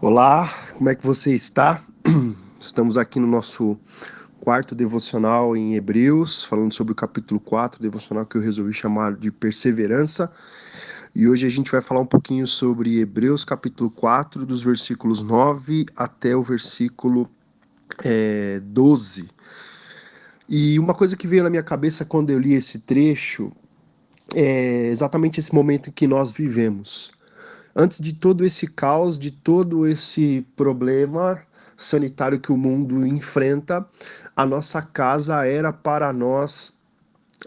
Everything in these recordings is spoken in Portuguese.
Olá, como é que você está? Estamos aqui no nosso quarto devocional em Hebreus, falando sobre o capítulo 4, devocional que eu resolvi chamar de Perseverança. E hoje a gente vai falar um pouquinho sobre Hebreus capítulo 4, dos versículos 9 até o versículo é, 12. E uma coisa que veio na minha cabeça quando eu li esse trecho é exatamente esse momento que nós vivemos antes de todo esse caos, de todo esse problema sanitário que o mundo enfrenta, a nossa casa era para nós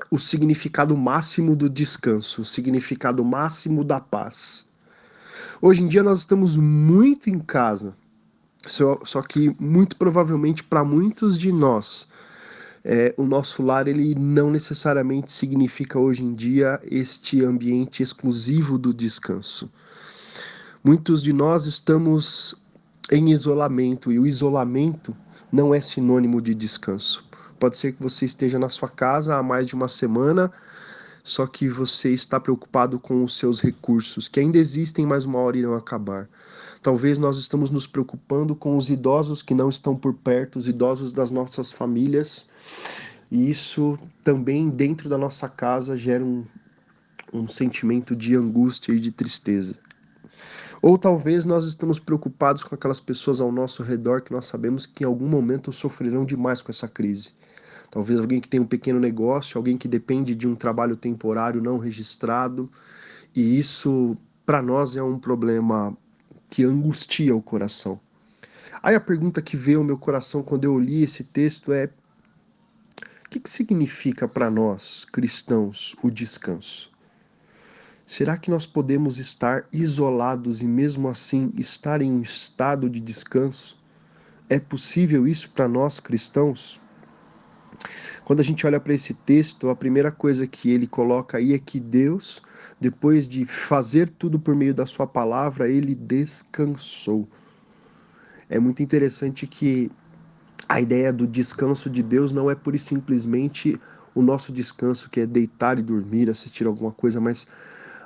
o significado máximo do descanso, o significado máximo da paz. Hoje em dia nós estamos muito em casa, só, só que muito provavelmente para muitos de nós, é, o nosso lar ele não necessariamente significa hoje em dia este ambiente exclusivo do descanso. Muitos de nós estamos em isolamento e o isolamento não é sinônimo de descanso. Pode ser que você esteja na sua casa há mais de uma semana, só que você está preocupado com os seus recursos, que ainda existem, mas uma hora irão acabar. Talvez nós estamos nos preocupando com os idosos que não estão por perto, os idosos das nossas famílias, e isso também dentro da nossa casa gera um, um sentimento de angústia e de tristeza. Ou talvez nós estamos preocupados com aquelas pessoas ao nosso redor que nós sabemos que em algum momento sofrerão demais com essa crise. Talvez alguém que tem um pequeno negócio, alguém que depende de um trabalho temporário não registrado, e isso para nós é um problema que angustia o coração. Aí a pergunta que veio ao meu coração quando eu li esse texto é: o que, que significa para nós, cristãos, o descanso? Será que nós podemos estar isolados e mesmo assim estar em um estado de descanso? É possível isso para nós cristãos? Quando a gente olha para esse texto, a primeira coisa que ele coloca aí é que Deus, depois de fazer tudo por meio da sua palavra, ele descansou. É muito interessante que a ideia do descanso de Deus não é pura e simplesmente o nosso descanso, que é deitar e dormir, assistir alguma coisa, mas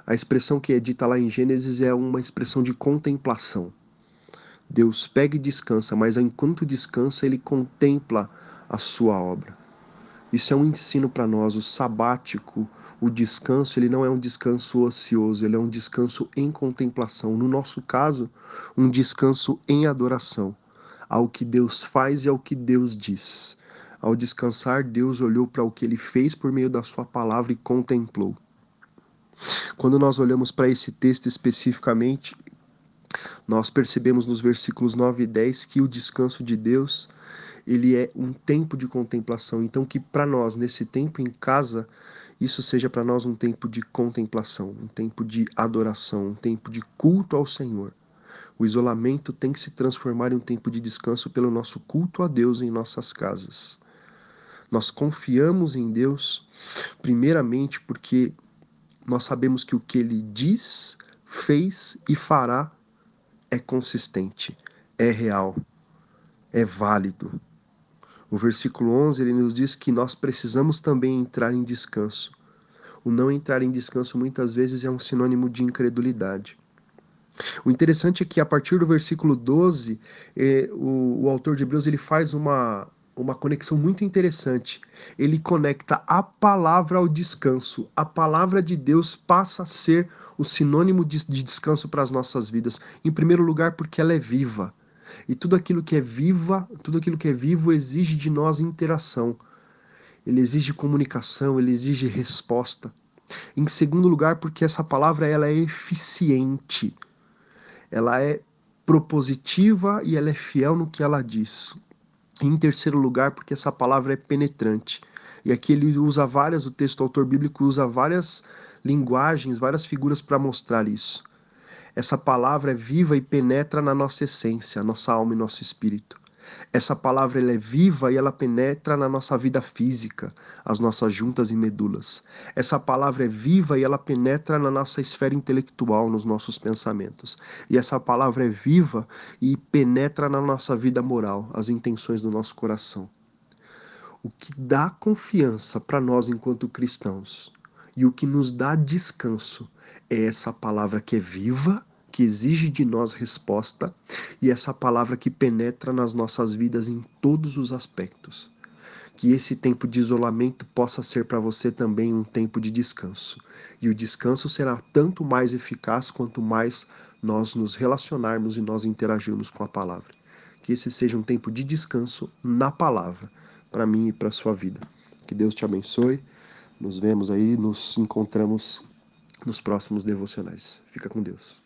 a expressão que é dita lá em Gênesis é uma expressão de contemplação. Deus pega e descansa, mas enquanto descansa, ele contempla a sua obra. Isso é um ensino para nós. O sabático, o descanso, ele não é um descanso ocioso, ele é um descanso em contemplação. No nosso caso, um descanso em adoração ao que Deus faz e ao que Deus diz. Ao descansar, Deus olhou para o que ele fez por meio da sua palavra e contemplou. Quando nós olhamos para esse texto especificamente, nós percebemos nos versículos 9 e 10 que o descanso de Deus, ele é um tempo de contemplação. Então que para nós nesse tempo em casa, isso seja para nós um tempo de contemplação, um tempo de adoração, um tempo de culto ao Senhor. O isolamento tem que se transformar em um tempo de descanso pelo nosso culto a Deus em nossas casas. Nós confiamos em Deus, primeiramente porque nós sabemos que o que ele diz, fez e fará é consistente, é real, é válido. O versículo 11 ele nos diz que nós precisamos também entrar em descanso. O não entrar em descanso muitas vezes é um sinônimo de incredulidade. O interessante é que a partir do versículo 12, eh, o, o autor de Hebreus ele faz uma, uma conexão muito interessante. Ele conecta a palavra ao descanso. A palavra de Deus passa a ser o sinônimo de, de descanso para as nossas vidas. Em primeiro lugar, porque ela é viva. E tudo aquilo que é viva, tudo aquilo que é vivo exige de nós interação. Ele exige comunicação, ele exige resposta. Em segundo lugar, porque essa palavra ela é eficiente. Ela é propositiva e ela é fiel no que ela diz. Em terceiro lugar, porque essa palavra é penetrante. E aqui ele usa várias, o texto o autor bíblico usa várias linguagens, várias figuras para mostrar isso. Essa palavra é viva e penetra na nossa essência, nossa alma e nosso espírito. Essa palavra ela é viva e ela penetra na nossa vida física, as nossas juntas e medulas. Essa palavra é viva e ela penetra na nossa esfera intelectual, nos nossos pensamentos. E essa palavra é viva e penetra na nossa vida moral, as intenções do nosso coração. O que dá confiança para nós enquanto cristãos e o que nos dá descanso é essa palavra que é viva que exige de nós resposta e essa palavra que penetra nas nossas vidas em todos os aspectos. Que esse tempo de isolamento possa ser para você também um tempo de descanso. E o descanso será tanto mais eficaz quanto mais nós nos relacionarmos e nós interagirmos com a palavra. Que esse seja um tempo de descanso na palavra, para mim e para sua vida. Que Deus te abençoe. Nos vemos aí, nos encontramos nos próximos devocionais. Fica com Deus.